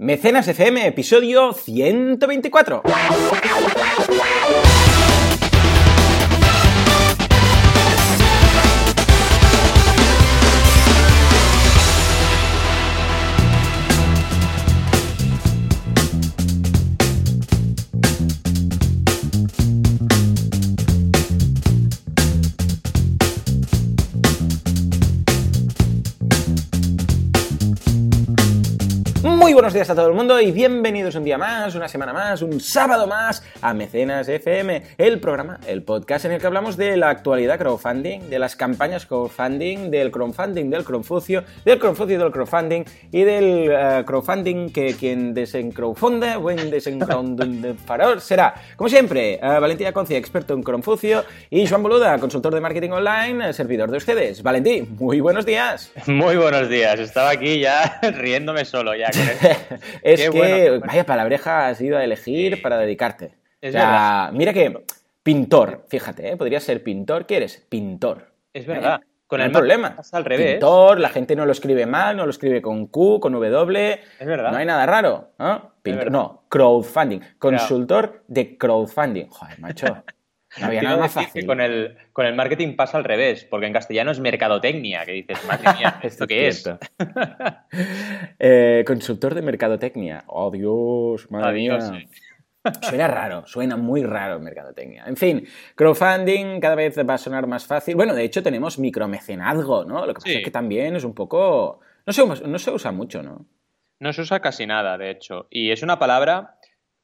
Mecenas FM, episodio 124. Buenos días a todo el mundo y bienvenidos un día más, una semana más, un sábado más a Mecenas FM, el programa, el podcast en el que hablamos de la actualidad crowdfunding, de las campañas crowdfunding, del crowdfunding del crowdfucio, del crowdfucio del crowdfunding y del eh, crowdfunding que quien desencrowdfunde, buen desencrowdfunde será, como siempre, eh, Valentina Concia, experto en crowdfucio y Joan Boluda, consultor de marketing online, eh, servidor de ustedes. Valentín, muy buenos días. Muy buenos días, estaba aquí ya riéndome solo ya con. es Qué que, bueno. vaya palabreja has ido a elegir para dedicarte. Es O sea, verdad. Mira que pintor, fíjate, ¿eh? podría ser pintor. ¿Qué eres? Pintor. Es verdad. Con no el problema. pasa al revés. Pintor, la gente no lo escribe mal, no lo escribe con Q, con W. Es verdad. No hay nada raro. ¿no? Pintor- no, crowdfunding. Consultor de crowdfunding. Joder, macho. No había nada más fácil. que con el, con el marketing pasa al revés, porque en castellano es mercadotecnia, que dices, madre mía, ¿esto qué es? Eh, consultor de mercadotecnia. Oh, Dios, madre Adiós, mía. Suena raro, suena muy raro mercadotecnia. En fin, crowdfunding cada vez va a sonar más fácil. Bueno, de hecho tenemos micromecenazgo, ¿no? Lo que pasa Sí. es que también es un poco... No se, no se usa mucho, ¿no? No se usa casi nada, de hecho. Y es una palabra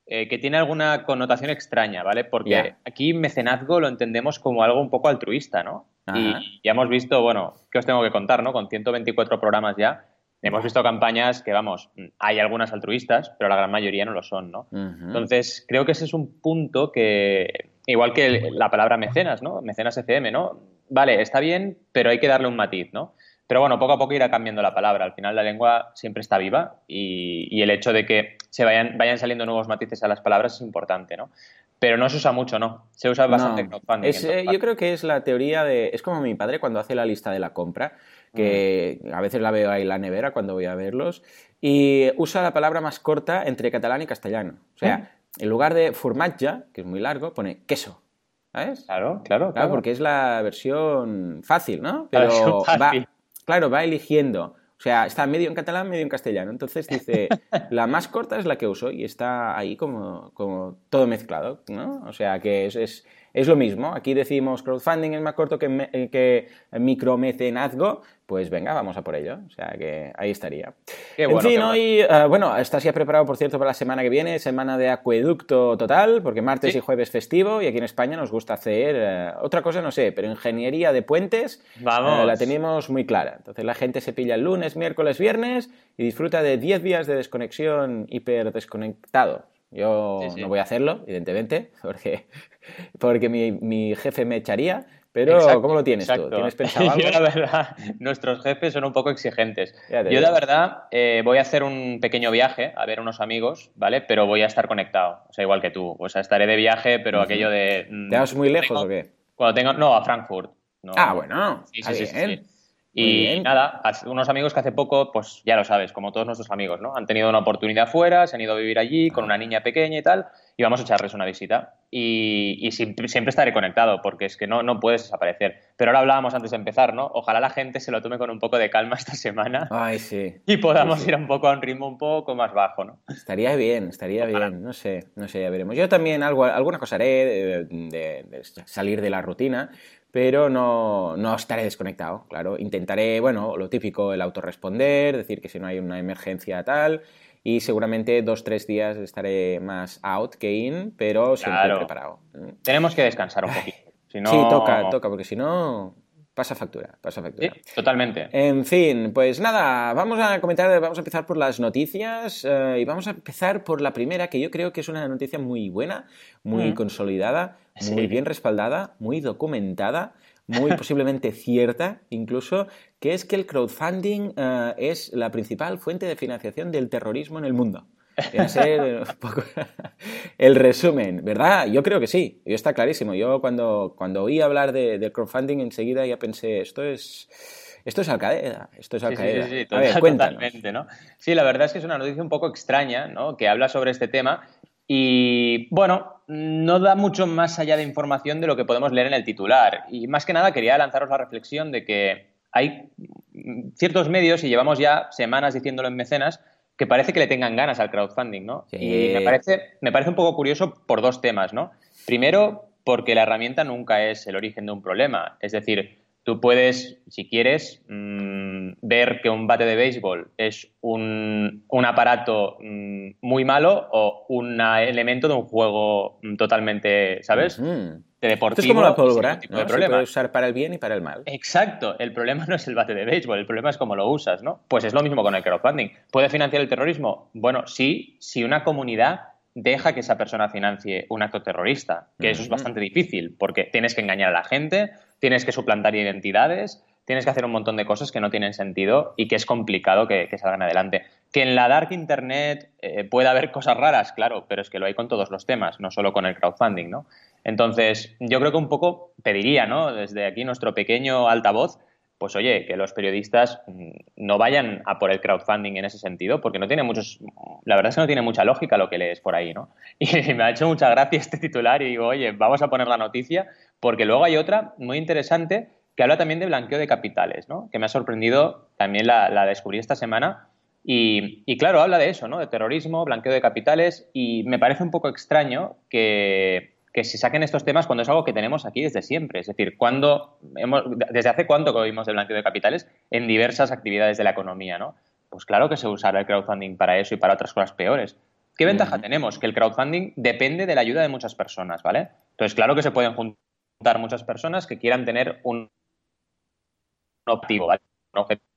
eh, que tiene alguna connotación extraña, ¿vale? Porque Ya. aquí mecenazgo lo entendemos como algo un poco altruista, ¿no? Ajá. Y ya hemos visto, bueno, ¿qué os tengo que contar, no? Con 124 programas ya, hemos visto campañas que, vamos, hay algunas altruistas, pero la gran mayoría no lo son, ¿no? Entonces, creo que ese es un punto que, igual que el- la palabra mecenas, ¿no? Mecenas FM, ¿no? Vale, está bien, pero hay que darle un matiz, ¿no? Pero bueno, poco a poco irá cambiando la palabra. Al final la lengua siempre está viva y, y el hecho de que se vayan, vayan saliendo nuevos matices a las palabras es importante, ¿no? Pero no se usa mucho, ¿no? Se usa bastante No, crowdfunding. es, eh, yo creo que es la teoría de... Es como mi padre cuando hace la lista de la compra, que a veces la veo ahí en la nevera cuando voy a verlos, y usa la palabra más corta entre catalán y castellano. O sea, en lugar de formatge, que es muy largo, pone queso. ¿Sabes? Claro, claro, Claro, claro. porque es la versión fácil, ¿no? La Pero va, fácil. Claro, va eligiendo. O sea, está medio en catalán, medio en castellano. Entonces dice, la más corta es la que uso y está ahí como, como todo mezclado, ¿no? O sea, que es, es, es lo mismo. Aquí decimos crowdfunding es más corto que, me- eh, que micromecenazgo. Pues venga, vamos a por ello. O sea, que ahí estaría. Qué en bueno, fin, bueno. hoy, eh, bueno, estás ya preparado, por cierto, para la semana que viene, semana de acueducto total, porque martes Sí. y jueves festivo y aquí en España nos gusta hacer eh, otra cosa, no sé, pero ingeniería de puentes Vamos. eh, la tenemos muy clara. Entonces la gente se pilla el lunes, miércoles, viernes y disfruta de 10 días de desconexión hiper desconectado. Yo Sí, sí. no voy a hacerlo, evidentemente, porque, porque mi, mi jefe me echaría. Pero, Exacto, ¿cómo lo tienes tú? exacto. ¿Tienes pensado algo? Yo, la verdad, nuestros jefes son un poco exigentes. Yo, digo. la verdad, eh, voy a hacer un pequeño viaje a ver unos amigos, ¿vale? Pero voy a estar conectado, o sea, igual que tú. O sea, estaré de viaje, pero aquello de... mm, ¿Te vas muy lejos tengo- o qué? Cuando tengo... No, a Frankfurt. No, Ah, bueno, Sí, está sí, sí, sí, Y nada, unos amigos que hace poco, pues ya lo sabes, como todos nuestros amigos, ¿no? Han tenido una oportunidad fuera, se han ido a vivir allí con una niña pequeña y tal, y vamos a echarles una visita. Y, y siempre, siempre estaré conectado, porque es que no, no puedes desaparecer. Pero ahora hablábamos antes de empezar, ¿no? Ojalá la gente se lo tome con un poco de calma esta semana Ay, sí. y podamos Sí, sí. ir un poco a un ritmo un poco más bajo, ¿no? Estaría bien, estaría Ojalá. bien, no sé, no sé, ya veremos. Yo también algo, alguna cosa haré de, de- de salir de la rutina, pero no, no estaré desconectado, claro. Intentaré, bueno, lo típico, el autorresponder, decir que si no hay una emergencia tal, y seguramente dos, tres días estaré más out que in, pero siempre Claro. preparado. Tenemos que descansar un poquito. Si no... Sí, toca, toca, porque si no, pasa factura, pasa factura. Sí, totalmente. En fin, pues nada, vamos a comentar, vamos a empezar por las noticias eh, y vamos a empezar por la primera, que yo creo que es una noticia muy buena, muy Mm. consolidada, muy Sí. bien respaldada, muy documentada, muy posiblemente cierta incluso, que es que el crowdfunding eh, es la principal fuente de financiación del terrorismo en el mundo. Ser eh, un poco el resumen, ¿verdad? Yo creo que sí, yo está clarísimo. Yo cuando, cuando oí hablar de, del crowdfunding enseguida ya pensé, esto es... Esto es Alcaeda, esto es Alcaeda. Sí, sí, sí, totalmente, ¿no? Sí, la verdad es que es una noticia un poco extraña, ¿no? Que habla sobre este tema y, bueno, no da mucho más allá de información de lo que podemos leer en el titular. Y más que nada quería lanzaros la reflexión de que hay ciertos medios, y llevamos ya semanas diciéndolo en mecenas, que parece que le tengan ganas al crowdfunding, ¿no? Y me parece, me parece un poco curioso por dos temas, ¿no? Primero, porque la herramienta nunca es el origen de un problema. Es decir, tú puedes, si quieres, mm, ver que un bate de béisbol es un, aparato mm, muy malo o un elemento de un juego mm, totalmente, ¿sabes? De deportivo. es como la pólvora, ¿no? Se puede usar para el bien y para el mal. Exacto. El problema no es el bate de béisbol, el problema es cómo lo usas, ¿no? Pues es lo mismo con el crowdfunding. ¿Puede financiar el terrorismo? Bueno, sí, si una comunidad deja que esa persona financie un acto terrorista, que eso es bastante difícil, porque tienes que engañar a la gente, tienes que suplantar identidades, tienes que hacer un montón de cosas que no tienen sentido y que es complicado que, salgan adelante. Que en la dark internet eh, pueda haber cosas raras, claro, pero es que lo hay con todos los temas, no solo con el crowdfunding, ¿no? Entonces, yo creo que un poco pediría, ¿no? Desde aquí nuestro pequeño altavoz, pues oye, que los periodistas mm, no vayan a por el crowdfunding en ese sentido, porque no tiene muchos, la verdad es que no tiene mucha lógica lo que lees por ahí, ¿no? Y me ha hecho mucha gracia este titular y digo, oye, vamos a poner la noticia, porque luego hay otra muy interesante que habla también de blanqueo de capitales, ¿no? Que me ha sorprendido, también la, descubrí esta semana, y, y, claro, habla de eso, ¿no? De terrorismo, blanqueo de capitales, y me parece un poco extraño que que se saquen estos temas cuando es algo que tenemos aquí desde siempre. Es decir, cuando hemos, ¿desde hace cuánto que oímos de blanqueo de capitales en diversas actividades de la economía? ¿no? Pues claro que se usará el crowdfunding para eso y para otras cosas peores. ¿Qué ventaja tenemos? Que el crowdfunding depende de la ayuda de muchas personas, ¿vale? Entonces, claro que se pueden juntar muchas personas que quieran tener un objetivo, ¿vale? Un objetivo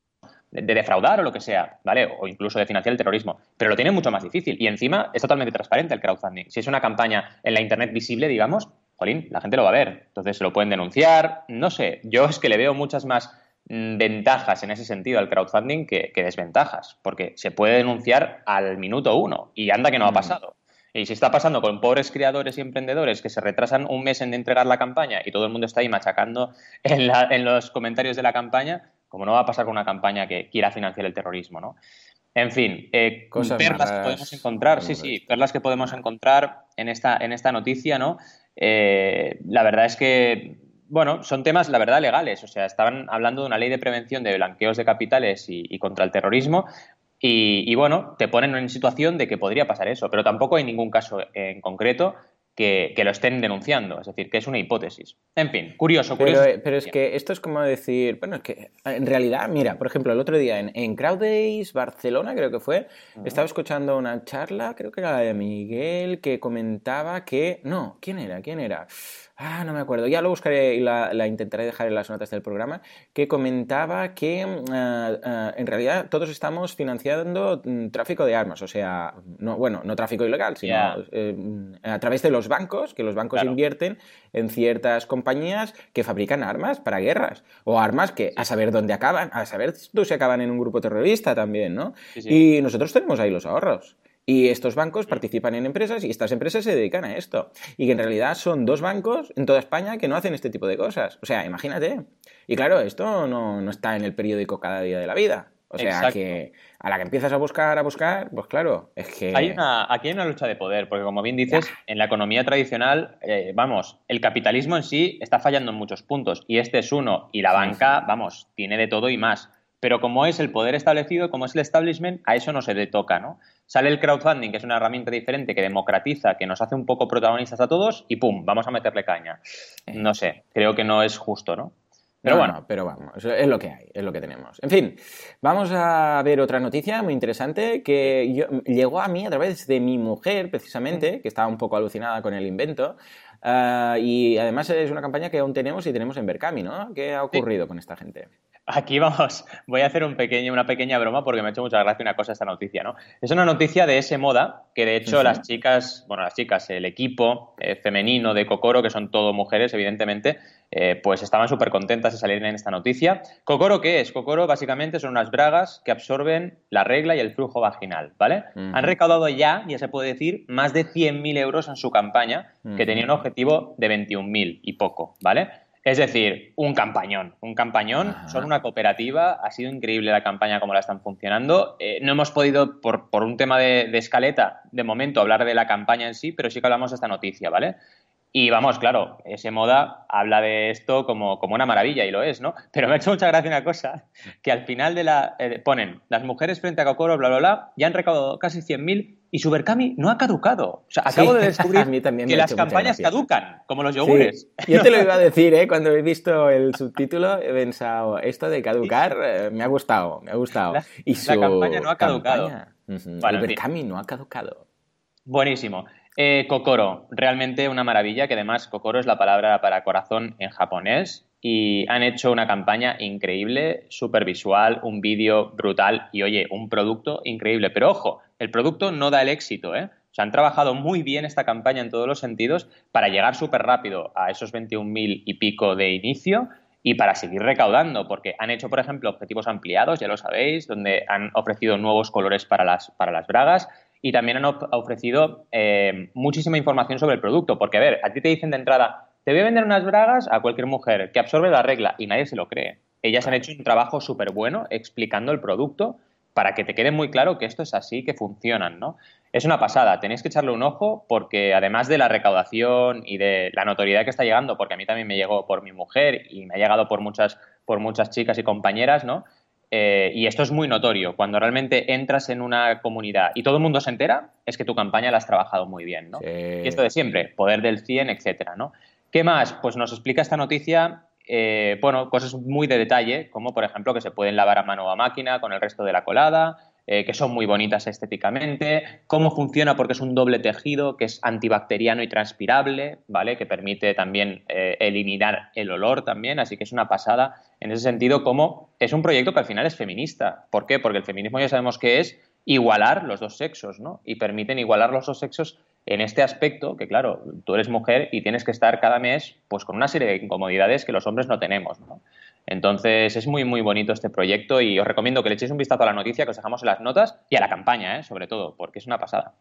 de, defraudar o lo que sea, ¿vale? O incluso de financiar el terrorismo. Pero lo tiene mucho más difícil. Y encima es totalmente transparente el crowdfunding. Si es una campaña en la Internet visible, digamos, jolín, la gente lo va a ver. Entonces se lo pueden denunciar. No sé, yo es que le veo muchas más mm, ventajas en ese sentido al crowdfunding que, desventajas, porque se puede denunciar al minuto uno y anda que no ha mm. pasado. Y si está pasando con pobres creadores y emprendedores que se retrasan un mes en entregar la campaña y todo el mundo está ahí machacando en, en los comentarios de la campaña, como no va a pasar con una campaña que quiera financiar el terrorismo, ¿no? En fin, eh, perlas que podemos encontrar, sí, sí, perlas que podemos encontrar en esta, en esta noticia, ¿no? Eh, la verdad es que, bueno, son temas, la verdad, legales. O sea, estaban hablando de una ley de prevención de blanqueos de capitales y, contra el terrorismo. Y, y, bueno, te ponen en situación de que podría pasar eso, pero tampoco hay ningún caso en concreto que, lo estén denunciando. Es decir, que es una hipótesis. En fin, curioso, curioso. Pero, es que esto es como decir, bueno, es que en realidad, mira, por ejemplo, el otro día en, en Crowd Days Barcelona, creo que fue, estaba escuchando una charla, creo que era la de Miguel, que comentaba que, no, ¿quién era? ¿Quién era? ah, no me acuerdo, ya lo buscaré y la, intentaré dejar en las notas del programa, que comentaba que mm, ah, ah, en realidad todos estamos financiando mm, tráfico de armas, o sea, no, bueno, no tráfico ilegal, sino eh, mm, a través de los bancos, que los bancos invierten en ciertas compañías que fabrican armas para guerras, o armas que a saber dónde acaban, a saber si acaban en un grupo terrorista también, ¿no? y nosotros tenemos ahí los ahorros. Y estos bancos participan en empresas y estas empresas se dedican a esto. Y que en realidad son dos bancos en toda España que no hacen este tipo de cosas. O sea, imagínate. Y claro, esto no, está en el periódico cada día de la vida. O sea, que a la que empiezas a buscar, a buscar, pues claro, es que... Hay una, aquí hay una lucha de poder, porque como bien dices, en la economía tradicional, eh, vamos, el capitalismo en sí está fallando en muchos puntos, y este es uno, y la banca, vamos, tiene de todo y más. Pero como es el poder establecido, como es el establishment, a eso no se le toca, ¿no? Sale el crowdfunding, que es una herramienta diferente que democratiza, que nos hace un poco protagonistas a todos y ¡pum! Vamos a meterle caña. Eh. No sé, creo que no es justo, ¿no? Pero bueno. pero vamos, es lo que hay, es lo que tenemos. En fin, vamos a ver otra noticia muy interesante que llegó a mí a través de mi mujer, precisamente, que estaba un poco alucinada con el invento. Ah, y además es una campaña que aún tenemos y tenemos en Berkami, ¿no? ¿Qué ha ocurrido con esta gente? Aquí vamos, voy a hacer un pequeño, una pequeña broma porque me ha hecho mucha gracia una cosa esta noticia, ¿no? Es una noticia de ese moda que de hecho las chicas, bueno, las chicas, el equipo eh, femenino de Cocoro, que son todo mujeres, evidentemente, eh, pues estaban súper contentas de salir en esta noticia. ¿Cocoro qué es? Cocoro básicamente son unas bragas que absorben la regla y el flujo vaginal, ¿vale? Han recaudado ya, ya se puede decir, más de 100.000 euros en su campaña, que tenía un objetivo de 21.000 y poco, ¿vale? Es decir, un campañón, un campañón, son una cooperativa, ha sido increíble la campaña como la están funcionando. Eh, no hemos podido, por, por un tema de, de, escaleta, de momento hablar de la campaña en sí, pero sí que hablamos de esta noticia, ¿vale? Y vamos, claro, ese moda habla de esto como, como, una maravilla y lo es, ¿no? Pero me ha hecho mucha gracia una cosa, que al final de la... Eh, ponen, las mujeres frente a Kokoro, bla, bla, bla, ya han recaudado casi 100.000 y su Berkami no ha caducado. O sea, acabo de descubrir que las campañas caducan, como los yogures. Sí. Yo te lo iba a decir, ¿eh? Cuando he visto el subtítulo he pensado, esto de caducar eh, me ha gustado, me ha gustado. La, y su la campaña no ha caducado. Campaña, uh -huh. Berkami no ha caducado. Buenísimo. Eh, Kokoro, realmente una maravilla, que además Kokoro es la palabra para corazón en japonés y han hecho una campaña increíble, súper visual, un vídeo brutal y oye, un producto increíble. Pero ojo, el producto no da el éxito, ¿eh? O sea, han trabajado muy bien esta campaña en todos los sentidos para llegar súper rápido a esos 21.000 y pico de inicio y para seguir recaudando, porque han hecho, por ejemplo, objetivos ampliados, ya lo sabéis, donde han ofrecido nuevos colores para las, para las bragas y también han ofrecido eh, muchísima información sobre el producto, porque a ver, a ti te dicen de entrada, te voy a vender unas bragas a cualquier mujer que absorbe la regla y nadie se lo cree. Ellas han hecho un trabajo súper bueno explicando el producto para que te quede muy claro que esto es así, que funcionan, ¿no? Es una pasada, tenéis que echarle un ojo porque además de la recaudación y de la notoriedad que está llegando, porque a mí también me llegó por mi mujer y me ha llegado por muchas, por muchas chicas y compañeras, ¿no? Eh, y esto es muy notorio. Cuando realmente entras en una comunidad y todo el mundo se entera, es que tu campaña la has trabajado muy bien, ¿no? Sí. Y esto de siempre, poder del 100, etcétera, ¿no? ¿Qué más? Pues nos explica esta noticia, eh, bueno, cosas muy de detalle, como por ejemplo que se pueden lavar a mano o a máquina con el resto de la colada, eh, que son muy bonitas estéticamente, cómo funciona porque es un doble tejido que es antibacteriano y transpirable, ¿vale? Que permite también eh, eliminar el olor también, así que es una pasada en ese sentido como es un proyecto que al final es feminista. ¿Por qué? Porque el feminismo ya sabemos que es igualar los dos sexos, ¿no? Y permiten igualar los dos sexos en este aspecto, que claro, tú eres mujer y tienes que estar cada mes pues con una serie de incomodidades que los hombres no tenemos, ¿no? Entonces es muy, muy bonito este proyecto y os recomiendo que le echéis un vistazo a la noticia que os dejamos en las notas y a la campaña, ¿eh? sobre todo, porque es una pasada.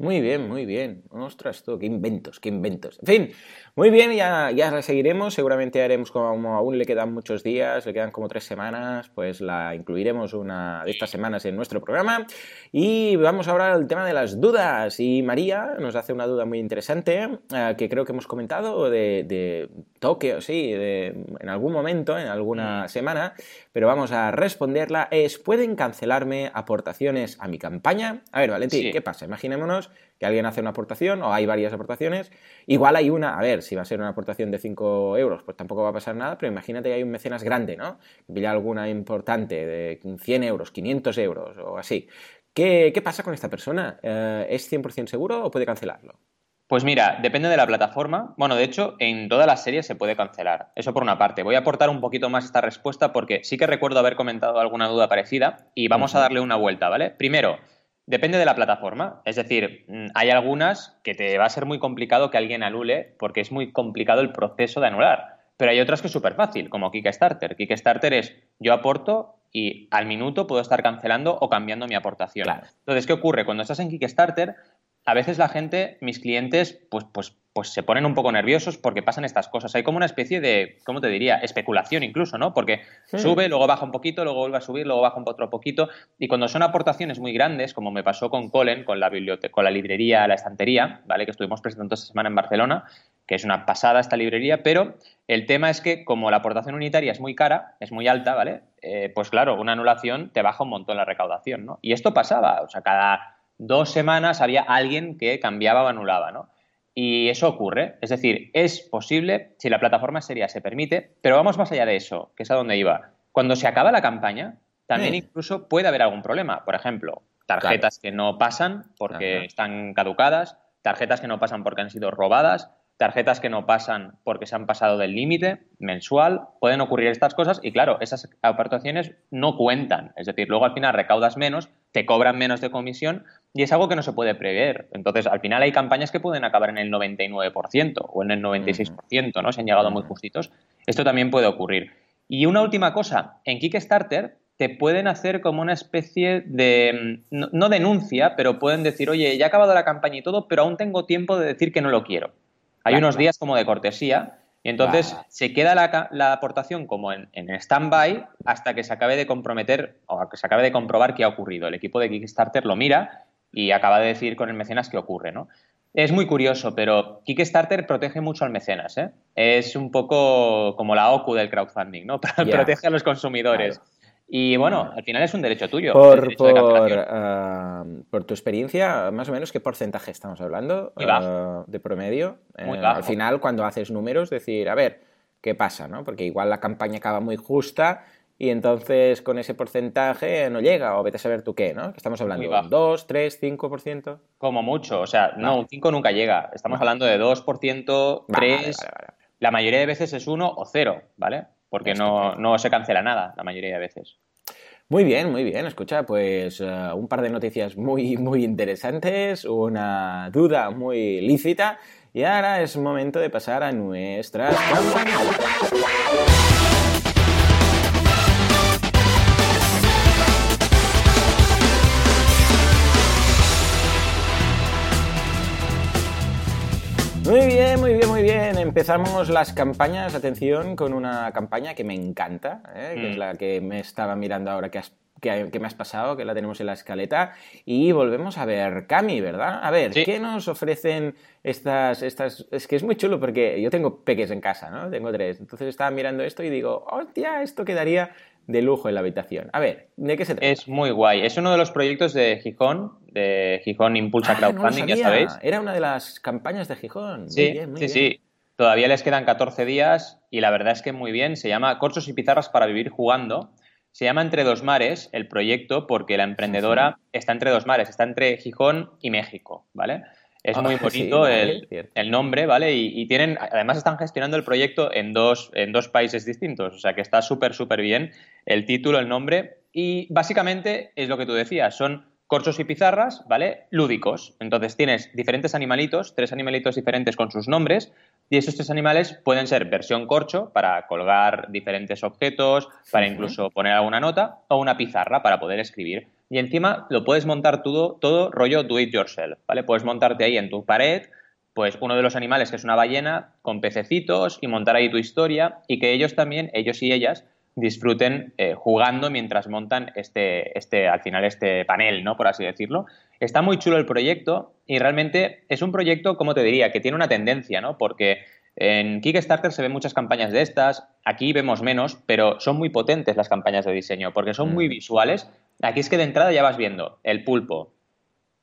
Muy bien, muy bien. Ostras, tú, qué inventos, qué inventos. En fin, muy bien, ya, ya la seguiremos. Seguramente haremos como aún le quedan muchos días, le quedan como tres semanas, pues la incluiremos una de estas semanas en nuestro programa. Y vamos ahora al tema de las dudas. Y María nos hace una duda muy interesante eh, que creo que hemos comentado de, de Tokio, sí, de, en algún momento, en alguna semana, pero vamos a responderla. Es, ¿pueden cancelarme aportaciones a mi campaña? A ver, Valentín, sí. ¿qué pasa? Imaginémonos que alguien hace una aportación o hay varias aportaciones. Igual hay una, a ver, si va a ser una aportación de 5 euros, pues tampoco va a pasar nada, pero imagínate que hay un mecenas grande, ¿no? Pilla alguna importante de 100 euros, 500 euros o así. ¿Qué, qué pasa con esta persona? Eh, ¿Es 100% seguro o puede cancelarlo? Pues mira, depende de la plataforma. Bueno, de hecho, en todas las series se puede cancelar. Eso por una parte. Voy a aportar un poquito más esta respuesta porque sí que recuerdo haber comentado alguna duda parecida y vamos uh -huh. a darle una vuelta, ¿vale? Primero, Depende de la plataforma. Es decir, hay algunas que te va a ser muy complicado que alguien anule porque es muy complicado el proceso de anular. Pero hay otras que es súper fácil, como Kickstarter. Kickstarter es yo aporto y al minuto puedo estar cancelando o cambiando mi aportación. Claro. Entonces, ¿qué ocurre? Cuando estás en Kickstarter, a veces la gente, mis clientes, pues, pues, pues se ponen un poco nerviosos porque pasan estas cosas. Hay como una especie de, ¿cómo te diría? Especulación incluso, ¿no? Porque sí. sube, luego baja un poquito, luego vuelve a subir, luego baja un otro poquito. Y cuando son aportaciones muy grandes, como me pasó con Colen, con la biblioteca, con la librería, la estantería, ¿vale? Que estuvimos presentando esta semana en Barcelona, que es una pasada esta librería, pero el tema es que como la aportación unitaria es muy cara, es muy alta, ¿vale? Eh, pues claro, una anulación te baja un montón la recaudación, ¿no? Y esto pasaba, o sea, cada dos semanas había alguien que cambiaba o anulaba, ¿no? Y eso ocurre. Es decir, es posible, si la plataforma seria se permite, pero vamos más allá de eso, que es a donde iba. Cuando se acaba la campaña, también incluso puede haber algún problema. Por ejemplo, tarjetas claro. que no pasan porque Ajá. están caducadas, tarjetas que no pasan porque han sido robadas, tarjetas que no pasan porque se han pasado del límite mensual, pueden ocurrir estas cosas y claro, esas aportaciones no cuentan, es decir, luego al final recaudas menos, te cobran menos de comisión y es algo que no se puede prever. Entonces, al final hay campañas que pueden acabar en el 99% o en el 96%, ¿no? Se han llegado muy justitos. Esto también puede ocurrir. Y una última cosa, en Kickstarter te pueden hacer como una especie de, no, no denuncia, pero pueden decir, oye, ya he acabado la campaña y todo, pero aún tengo tiempo de decir que no lo quiero. Hay claro, unos días como de cortesía Y entonces se queda la, aportación como en, en stand-by hasta que se acabe de comprometer o que se acabe de comprobar qué ha ocurrido. El equipo de Kickstarter lo mira y acaba de decir con el mecenas qué ocurre, ¿no? Es muy curioso, pero Kickstarter protege mucho al mecenas, ¿eh? Es un poco como la OCU del crowdfunding, ¿no? Protege a los consumidores. Y bueno, al final es un derecho tuyo. Por, ah, por, tu experiencia, más o menos, ¿qué porcentaje estamos hablando uh, de promedio? Muy eh, Al final, cuando haces números, decir, a ver, ¿qué pasa? ¿no? Porque igual la campaña acaba muy justa y entonces con ese porcentaje no llega, o vete a saber tú qué, ¿no? estamos hablando? ¿2, 3, 5%? Como mucho, o sea, no, un 5 nunca llega. Estamos hablando de 2%, 3%. la mayoría de veces es 1 o 0, ¿vale? porque no, se cancela nada la mayoría de veces. Muy bien, muy bien. Escucha, pues eh, un par de noticias muy, muy interesantes, una duda muy lícita y ahora es momento de pasar a nuestras Muy bien, muy bien, muy bien. Empezamos las campañas, atención, con una campaña que me encanta, ¿eh? que es mm. la que me estaba mirando ahora que, has, que, me has pasado, que la tenemos en la escaleta. Y volvemos a ver Cami, ¿verdad? A ver, ¿qué nos ofrecen estas, estas... Es que es muy chulo porque yo tengo peques en casa, ¿no? Tengo tres. Entonces estaba mirando esto y digo, hostia, esto quedaría de lujo en la habitación. A ver, ¿de qué se trata? Es muy guay. Es uno de los proyectos de Gijón, de Gijón Impulsa ah, Crowdfunding, ya sabéis. Era una de las campañas de Gijón. Sí, sí, sí. Todavía les quedan 14 días y la verdad es que muy bien. Se llama Corchos y Pizarras para Vivir Jugando. Se llama Entre dos Mares el proyecto porque la emprendedora está entre dos mares, está entre Gijón y México, ¿vale? Es muy ah, bonito el, nombre, ¿vale? Y, tienen, además están gestionando el proyecto en dos, en dos países distintos, o sea que está súper, súper bien el título, el nombre. Y básicamente es lo que tú decías, son corchos y pizarras, ¿vale? Lúdicos. Entonces tienes diferentes animalitos, tres animalitos diferentes con sus nombres, y esos tres animales pueden ser versión corcho para colgar diferentes objetos, para incluso poner alguna nota, o una pizarra para poder escribir. Y encima lo puedes montar todo, todo rollo do it yourself, ¿vale? Puedes montarte ahí en tu pared, pues uno de los animales que es una ballena con pececitos y montar ahí tu historia y que ellos también, ellos y ellas, disfruten eh, jugando mientras montan este, este, al final este panel, ¿no? Por así decirlo. Está muy chulo el proyecto y realmente es un proyecto, como te diría, que tiene una tendencia, ¿no? Porque en Kickstarter se ven muchas campañas de estas, aquí vemos menos, pero son muy potentes las campañas de diseño porque son muy mm. visuales Aquí es que de entrada ya vas viendo el pulpo,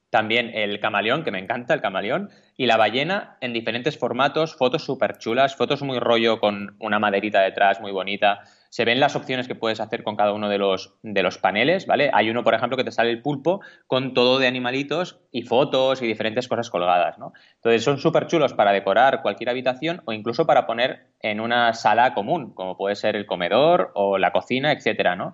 también el camaleón, que me encanta el camaleón, y la ballena en diferentes formatos, fotos súper chulas, fotos muy rollo con una maderita detrás muy bonita. Se ven las opciones que puedes hacer con cada uno de los, de los paneles, ¿vale? Hay uno, por ejemplo, que te sale el pulpo con todo de animalitos y fotos y diferentes cosas colgadas, ¿no? Entonces son súper chulos para decorar cualquier habitación o incluso para poner en una sala común, como puede ser el comedor o la cocina, etcétera, ¿no?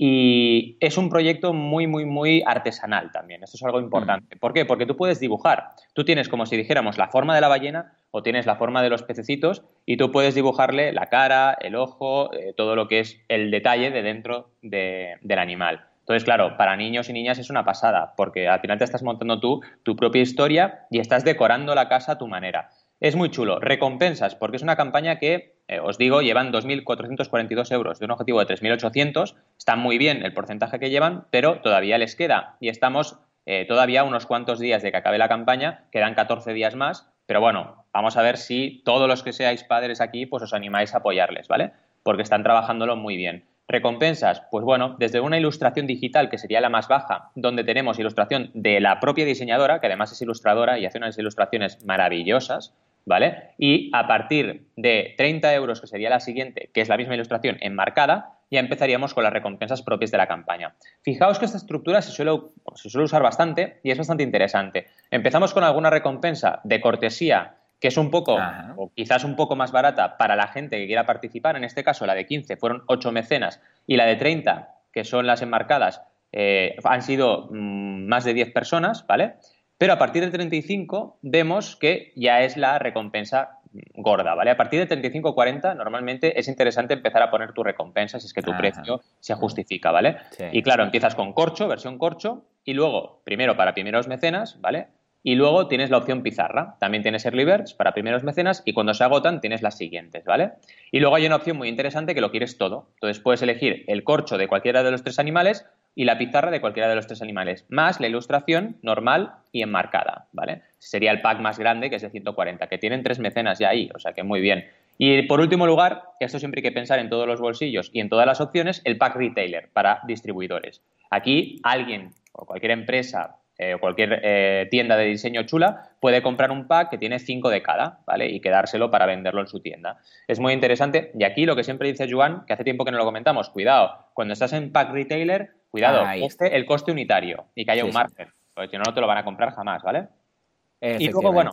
Y es un proyecto muy, muy, muy artesanal también. Esto es algo importante. Mm. ¿Por qué? Porque tú puedes dibujar. Tú tienes como si dijéramos la forma de la ballena o tienes la forma de los pececitos y tú puedes dibujarle la cara, el ojo, eh, todo lo que es el detalle de dentro del animal. Entonces, claro, para niños y niñas es una pasada, porque al final te estás montando tú tu propia historia y estás decorando la casa a tu manera. Es muy chulo. Recompensas, porque es una campaña que, eh, os digo, llevan 2.442 euros de un objetivo de 3.800. Está muy bien el porcentaje que llevan, pero todavía les queda. Y estamos eh, todavía unos cuantos días de que acabe la campaña, quedan 14 días más. Pero bueno, vamos a ver si todos los que seáis padres aquí, pues os animáis a apoyarles, ¿vale? Porque están trabajándolo muy bien. Recompensas, pues bueno, desde una ilustración digital, que sería la más baja, donde tenemos ilustración de la propia diseñadora, que además es ilustradora y hace unas ilustraciones maravillosas, ¿vale? Y a partir de 30 euros, que sería la siguiente, que es la misma ilustración enmarcada, ya empezaríamos con las recompensas propias de la campaña. Fijaos que esta estructura se suele, se suele usar bastante y es bastante interesante. Empezamos con alguna recompensa de cortesía que es un poco, o quizás un poco más barata para la gente que quiera participar. En este caso, la de 15 fueron 8 mecenas y la de 30, que son las enmarcadas, eh, han sido mm, más de 10 personas, ¿vale? Pero a partir del 35 vemos que ya es la recompensa gorda, ¿vale? A partir del 35 40 normalmente es interesante empezar a poner tu recompensa si es que tu precio se justifica, ¿vale? Y claro, empiezas con corcho, versión corcho, y luego, primero para primeros mecenas, ¿vale? Y luego tienes la opción pizarra. También tienes early birds para primeros mecenas y cuando se agotan tienes las siguientes, ¿vale? Y luego hay una opción muy interesante que lo quieres todo. Entonces puedes elegir el corcho de cualquiera de los tres animales y la pizarra de cualquiera de los tres animales, más la ilustración normal y enmarcada, ¿vale? Sería el pack más grande, que es de 140, que tienen tres mecenas ya ahí, o sea que muy bien. Y por último lugar, esto siempre hay que pensar en todos los bolsillos y en todas las opciones, el pack retailer para distribuidores. Aquí alguien o cualquier empresa eh, o cualquier eh, tienda de diseño chula puede comprar un pack que tiene cinco de cada, ¿vale? Y quedárselo para venderlo en su tienda. Es muy interesante. Y aquí lo que siempre dice Juan, que hace tiempo que no lo comentamos, cuidado, cuando estás en pack retailer, cuidado, este, el coste unitario y que haya un margen, porque si no, no te lo van a comprar jamás, ¿vale? Y luego, bueno,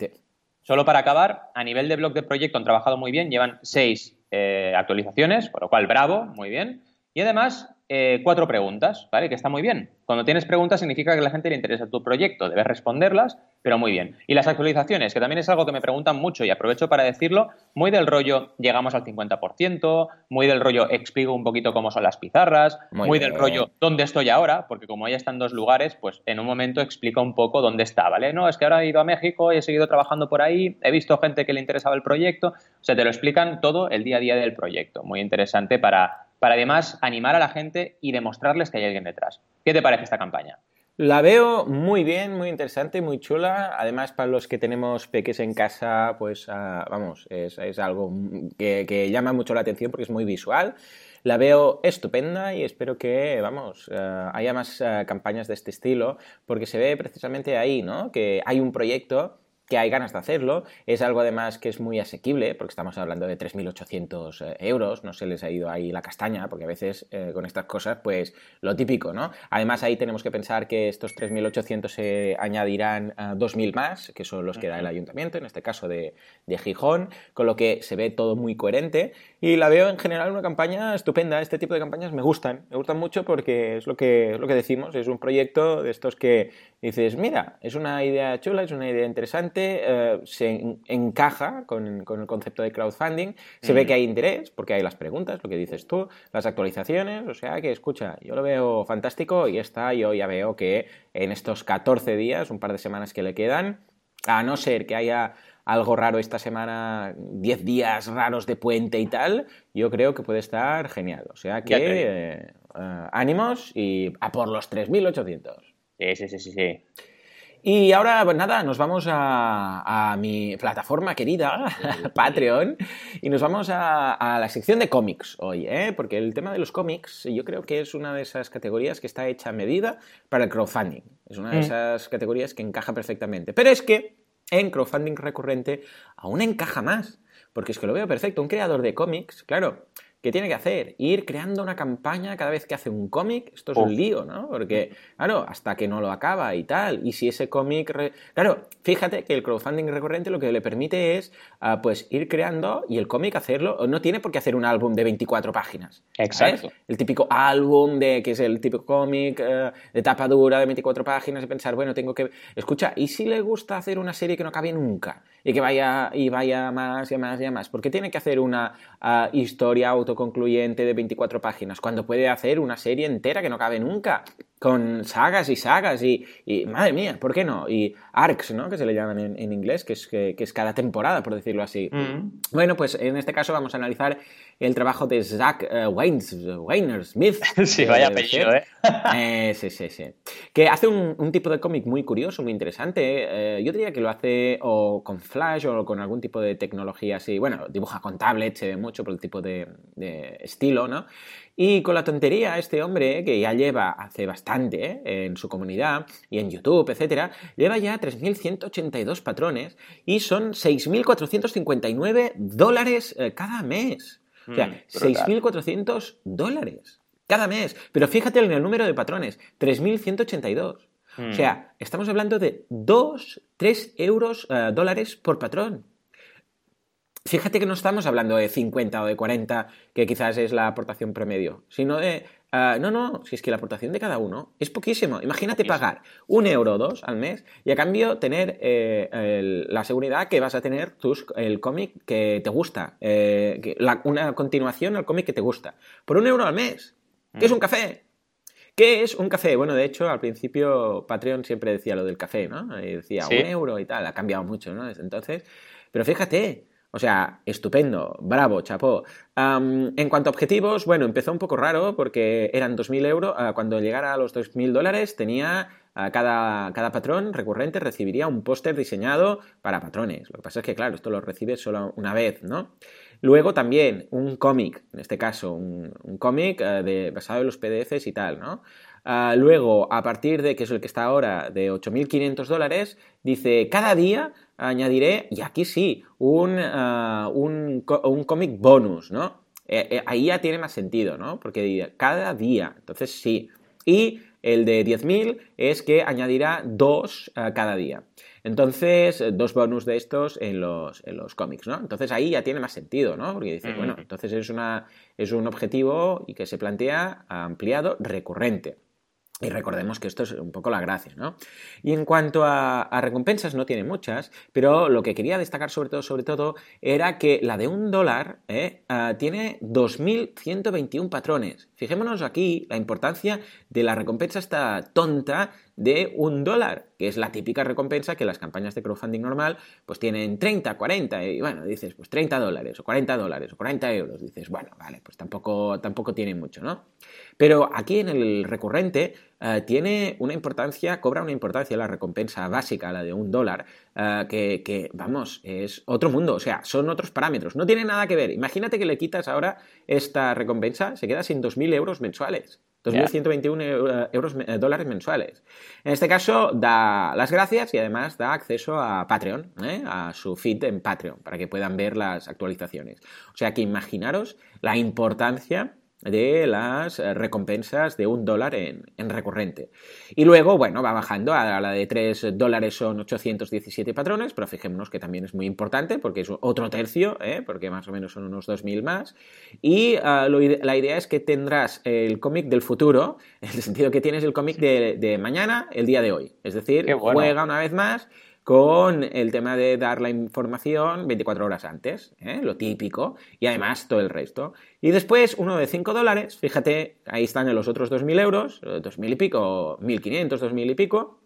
solo para acabar, a nivel de blog de proyecto han trabajado muy bien, llevan seis eh, actualizaciones, por lo cual bravo, muy bien. Y además, eh, cuatro preguntas, ¿vale? Que está muy bien. Cuando tienes preguntas significa que a la gente le interesa tu proyecto, debes responderlas, pero muy bien. Y las actualizaciones, que también es algo que me preguntan mucho y aprovecho para decirlo, muy del rollo llegamos al 50%, muy del rollo explico un poquito cómo son las pizarras, muy, del rollo dónde estoy ahora, porque como ya está en dos lugares, pues en un momento explica un poco dónde está, ¿vale? No, es que ahora he ido a México y he seguido trabajando por ahí, he visto gente que le interesaba el proyecto, o sea, te lo explican todo el día a día del proyecto. Muy interesante para para además animar a la gente y demostrarles que hay alguien detrás. ¿Qué te parece esta campaña? La veo muy bien, muy interesante, muy chula. Además, para los que tenemos peques en casa, pues ah, vamos, es, algo que, llama mucho la atención porque es muy visual. La veo estupenda y espero que, vamos, ah, haya más ah, campañas de este estilo porque se ve precisamente ahí, ¿no? Que hay un proyecto que hay ganas de hacerlo. Es algo además que es muy asequible, porque estamos hablando de 3.800 eh, euros, no se les ha ido ahí la castaña, porque a veces eh, con estas cosas, pues lo típico, ¿no? Además ahí tenemos que pensar que estos 3.800 se añadirán 2.000 más, que son los que da el ayuntamiento, en este caso de, de, Gijón, con lo que se ve todo muy coherente y la veo en general una campaña estupenda. Este tipo de campañas me gustan, me gustan mucho porque es lo que, es lo que decimos, es un proyecto de estos que dices, mira, es una idea chula, es una idea interesante, eh, se encaja con, el concepto de crowdfunding, se ve mm. que hay interés, porque hay las preguntas, lo que dices tú, las actualizaciones, o sea que escucha, yo lo veo fantástico y está, yo ya veo que en estos 14 días, un par de semanas que le quedan, a no ser que haya algo raro esta semana, 10 días raros de puente y tal, yo creo que puede estar genial. O sea que eh, eh, ánimos y a por los 3.800. Sí, sí, sí, sí, sí. Y ahora, pues nada, nos vamos a, mi plataforma querida, Patreon, y nos vamos a, la sección de cómics hoy, ¿eh? porque el tema de los cómics yo creo que es una de esas categorías que está hecha a medida para el crowdfunding. Es una de mm. esas categorías que encaja perfectamente. Pero es que en crowdfunding recurrente aún encaja más, porque es que lo veo perfecto. Un creador de cómics, claro, ¿Qué tiene que hacer? Ir creando una campaña cada vez que hace un cómic. Esto es un lío, ¿no? Porque, claro, hasta que no lo acaba y tal. Y si ese cómic... Claro, fíjate que el crowdfunding recurrente lo que le permite es, ah, pues, ir creando y el cómic hacerlo. No tiene por qué hacer un álbum de 24 páginas. Exacto. El típico álbum de, que es el típico cómic eh, de tapa dura de 24 páginas y pensar, bueno, tengo que... Escucha, ¿y si le gusta hacer una serie que no acabe nunca? Y que vaya y vaya más y más y más. ¿Por qué tiene que hacer una ah, historia auto concluyente de 24 páginas, cuando puede hacer una serie entera que no cabe nunca, con sagas y sagas y, madre mía, ¿por qué no? Y arcs, ¿no? Que se le llaman en, inglés, que es, que, es cada temporada, por decirlo así. Mm. Bueno, pues en este caso vamos a analizar el trabajo de Zach uh, Weiner Smith. sí, vaya apellido, ¿eh? ¿eh? Sí, sí, sí. Que hace un, tipo de cómic muy curioso, muy interesante. Eh, yo diría que lo hace o con Flash o con algún tipo de tecnología así. Bueno, dibuja con tablet, se ve mucho por el tipo de, de estilo, ¿no? Y con la tontería, este hombre, que ya lleva hace bastante ¿eh? en su comunidad y en YouTube, etcétera, lleva ya 3.182 patrones y son 6.459 dólares eh, cada mes. o sea, 6.400 mm, dólares cada mes. Pero fíjate en el número de patrones, 3.182. O sea, mm. estamos hablando de 2, 3 euros, eh, dólares por patrón. Fíjate que no estamos hablando de 50 o de 40, que quizás es la aportación promedio, sino de... Ah, no, no, si es que la aportación de cada uno es poquísimo. Imagínate pagar un euro o dos al mes y a cambio tener eh, la seguridad que vas a tener tus, el cómic que te gusta, eh, una continuación al cómic que te gusta, por un euro al mes, que es un café, ¿Qué es un café? Bueno, de hecho, al principio Patreon siempre decía lo del café, ¿no? Y decía un euro y tal, ha cambiado mucho, ¿no? Desde entonces. Pero fíjate, o sea, estupendo, bravo, chapó. en cuanto a objetivos, bueno, empezó un poco raro porque eran 2.000 euros. Ah, cuando llegara a los 2.000 dólares tenía ah, cada, cada, patrón recurrente recibiría un póster diseñado para patrones. Lo que pasa es que, claro, esto lo recibes solo una vez, ¿no? Luego también un cómic, en este caso, un, cómic eh, basado en los PDFs y tal, ¿no? Ah, luego, a partir de, que es el que está ahora, de 8.500 dólares, dice, cada día añadiré, y aquí sí, un, uh, un, cómic bonus, ¿no? Eh, eh, ahí ya tiene más sentido, ¿no? Porque cada día, entonces sí. Y el de 10.000 es que añadirá dos uh, cada día. Entonces, dos bonus de estos en los, en los cómics, ¿no? Entonces ahí ya tiene más sentido, ¿no? Porque dice, bueno, entonces es, una, es un objetivo y que se plantea ampliado recurrente. Y recordemos que esto es un poco la gracia, ¿no? Y en cuanto a, recompensas, no tiene muchas, pero lo que quería destacar sobre todo, sobre todo, era que la de un dólar ¿eh? ah, tiene 2.121 patrones. Fijémonos aquí la importancia de la recompensa esta tonta de un dólar, que es la típica recompensa que las campañas de crowdfunding normal pues tienen 30, 40, y bueno, dices pues 30 dólares o 40 dólares o 40 euros, dices, bueno, vale, pues tampoco, tampoco tiene mucho, ¿no? Pero aquí en el recurrente eh, tiene una importancia, cobra una importancia la recompensa básica, la de un dólar, eh, que, que, vamos, es otro mundo, o sea, son otros parámetros, no tiene nada que ver. Imagínate que le quitas ahora esta recompensa, se queda sin 2.000 euros mensuales. 2.121 eh, euros, dólares mensuales. En este caso, da las gracias y además da acceso a Patreon, a su feed en Patreon, para que puedan ver las actualizaciones. O sea que imaginaros la importancia de las eh, recompensas de un dólar en, recurrente. Y luego, bueno, va bajando, a la de 3 dólares son 817 patrones, pero fijémonos que también es muy importante porque es otro tercio, ¿eh? porque más o menos son unos 2.000 más. Y ah, la idea es que tendrás el cómic del futuro, en el sentido que tienes el cómic de, mañana, el día de hoy. Es decir, juega una vez más con el tema de dar la información 24 horas antes, ¿eh? lo típico, y además todo el resto. Y después uno de 5 dólares, fíjate, ahí están los otros 2.000 euros, 2.000 y pico, 1.500, 2.000 y pico,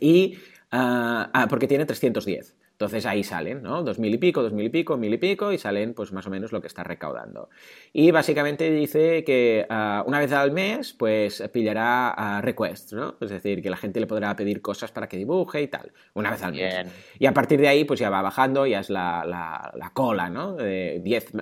y ah, ah, porque tiene 310. Entonces ahí salen, ¿no? Dos mil y pico, dos mil y pico, mil y pico, y salen pues más o menos lo que está recaudando. Y básicamente dice que ah, una vez al mes, pues pillará requests, ¿no? Es decir, que la gente le podrá pedir cosas para que dibuje y tal, una vez al mes. Y a partir de ahí, pues ya va bajando, ya es la, la, cola, ¿no? De 10,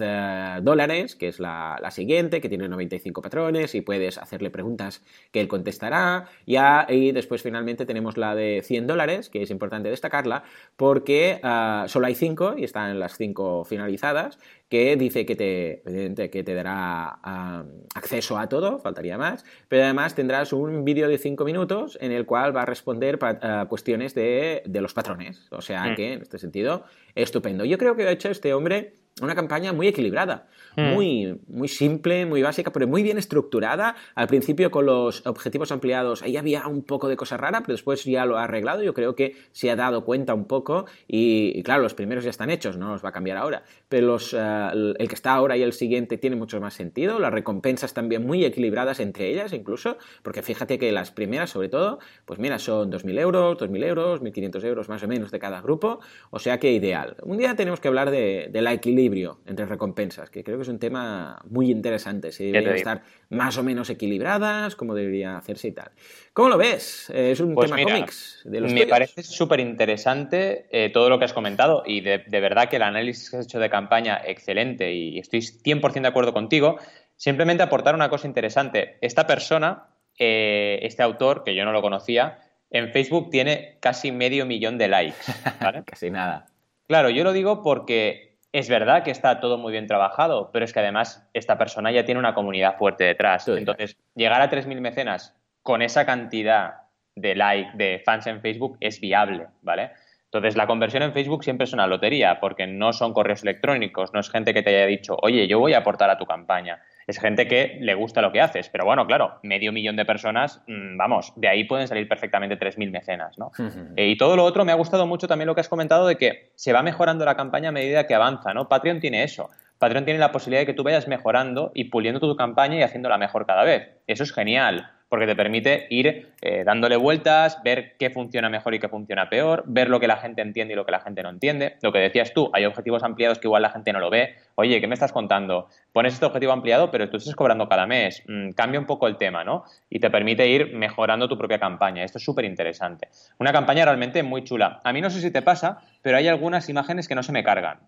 eh, dólares, que es la, la, siguiente, que tiene 95 patrones, y puedes hacerle preguntas que él contestará. Ya, y después finalmente tenemos la de 100 dólares, que es importante destacarla, porque ah, solo hay cinco y están las cinco finalizadas, que dice que te, que te dará ah, acceso a todo, faltaría más, pero además tendrás un vídeo de cinco minutos en el cual va a responder a cuestiones de, los patrones. O sea mm. que, en este sentido, estupendo. Yo creo que ha hecho este hombre una campaña muy equilibrada, hmm. muy, muy simple, muy básica, pero muy bien estructurada. Al principio con los objetivos ampliados ahí había un poco de cosa rara, pero después ya lo ha arreglado. Yo creo que se ha dado cuenta un poco y, claro, los primeros ya están hechos, no los va a cambiar ahora. Pero los, eh, el que está ahora y el siguiente tiene mucho más sentido. Las recompensas también muy equilibradas entre ellas incluso, porque fíjate que las primeras sobre todo, pues mira, son 2.000 euros, 2.000 euros, 1.500 euros más o menos de cada grupo, o sea que ideal. Un día tenemos que hablar de, de la equilibrio entre recompensas, que creo que es un tema muy interesante. Si deberían estar más o menos equilibradas, cómo debería hacerse y tal. ¿Cómo lo ves? Es un pues tema cómics. De me parece súper interesante eh, todo lo que has comentado y de, verdad que el análisis que has hecho de campaña, excelente y estoy 100% de acuerdo contigo. Simplemente aportar una cosa interesante. Esta persona, eh, este autor, que yo no lo conocía, en Facebook tiene casi medio millón de likes. casi nada. Claro, yo lo digo porque es verdad que está todo muy bien trabajado, pero es que además esta persona ya tiene una comunidad fuerte detrás. Entonces, llegar a 3.000 mecenas con esa cantidad de like, de fans en Facebook, es viable, ¿vale? Entonces, la conversión en Facebook siempre es una lotería, porque no son correos electrónicos, no es gente que te haya dicho, oye, yo voy a aportar a tu campaña es gente que le gusta lo que haces. Pero bueno, claro, medio millón de personas, mm, vamos, de ahí pueden salir perfectamente 3.000 mecenas, ¿no? Eh, y todo lo otro, me ha gustado mucho también lo que has comentado de que se va mejorando la campaña a medida que avanza, ¿no? Patreon tiene eso. Patreon tiene la posibilidad de que tú vayas mejorando y puliendo tu campaña y haciéndola mejor cada vez. Eso es genial porque te permite ir eh, dándole vueltas, ver qué funciona mejor y qué funciona peor, ver lo que la gente entiende y lo que la gente no entiende. Lo que decías tú, hay objetivos ampliados que igual la gente no lo ve. Oye, ¿qué me estás contando? Pones este objetivo ampliado, pero tú estás cobrando cada mes. Mm, cambia un poco el tema, ¿no? Y te permite ir mejorando tu propia campaña. Esto es súper interesante. Una campaña realmente muy chula. A mí no sé si te pasa, pero hay algunas imágenes que no se me cargan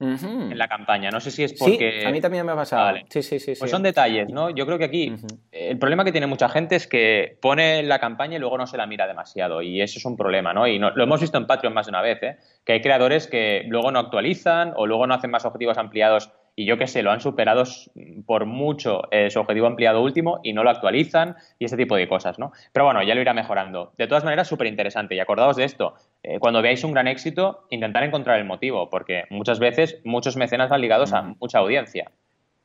en la campaña. No sé si es porque... Sí, a mí también me ha pasado. Sí, sí, sí, Pues son detalles, ¿no? Yo creo que aquí el problema que tiene mucha gente es que pone la campaña y luego no se la mira demasiado. Y eso es un problema, ¿no? Y lo hemos visto en Patreon más de una vez, ¿eh? Que hay creadores que luego no actualizan o luego no hacen más objetivos ampliados y yo qué sé, lo han superado por mucho eh, su objetivo ampliado último y no lo actualizan y ese tipo de cosas, ¿no? Pero bueno, ya lo irá mejorando. De todas maneras, súper interesante y acordaos de esto, eh, cuando veáis un gran éxito, intentar encontrar el motivo, porque muchas veces muchos mecenas van ligados a mucha audiencia.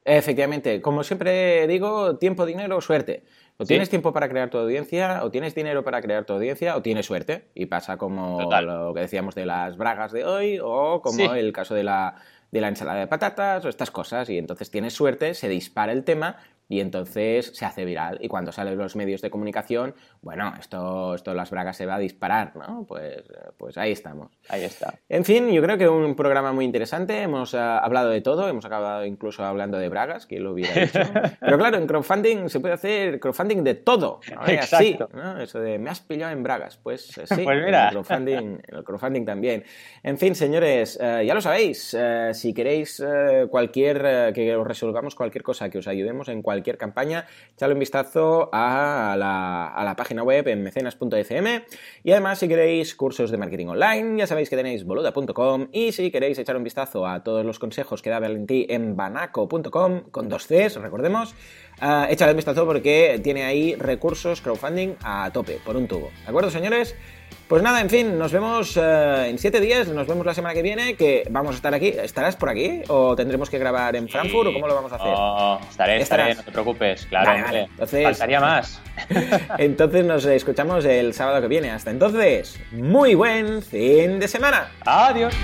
Efectivamente, como siempre digo, tiempo, dinero, suerte. O tienes tiempo para crear tu audiencia, o tienes dinero para crear tu audiencia, o tienes suerte. Y pasa como lo que decíamos de las bragas de hoy, o como el caso de la de la ensalada de patatas o estas cosas y entonces tienes suerte, se dispara el tema y entonces se hace viral. Y cuando salen los medios de comunicación, bueno, esto, esto las bragas se va a disparar, ¿no? Pues, pues ahí estamos. Ahí está. En fin, yo creo que un programa muy interesante. Hemos uh, hablado de todo, hemos acabado incluso hablando de bragas, que lo hubiera dicho. Pero claro, en crowdfunding se puede hacer crowdfunding de todo. ¿no? Exacto. ¿no? Eso de me has pillado en bragas. Pues eh, sí, pues mira. El, crowdfunding, el crowdfunding también. En fin, señores, uh, ya lo sabéis. Si queréis cualquier, que os resolvamos cualquier cosa, que os ayudemos en cualquier cualquier campaña, echadle un vistazo a la, página web en mecenas.fm y además si queréis cursos de marketing online, ya sabéis que tenéis boluda.com y si queréis echar un vistazo a todos los consejos que da Valentí en banaco.com con dos Cs, recordemos, uh, echadle un vistazo porque tiene ahí recursos crowdfunding a tope, por un tubo. ¿De acuerdo, señores? Pues nada, en fin, nos vemos eh, en siete días, nos vemos la semana que viene, que vamos a estar aquí. ¿Estarás por aquí? ¿O tendremos que grabar en Frankfurt? ¿O cómo lo vamos a hacer? No, estaré, estaré, no te preocupes, claro. Entonces, Faltaría más. entonces nos escuchamos el sábado que viene. Hasta entonces, muy buen fin de semana. Adiós.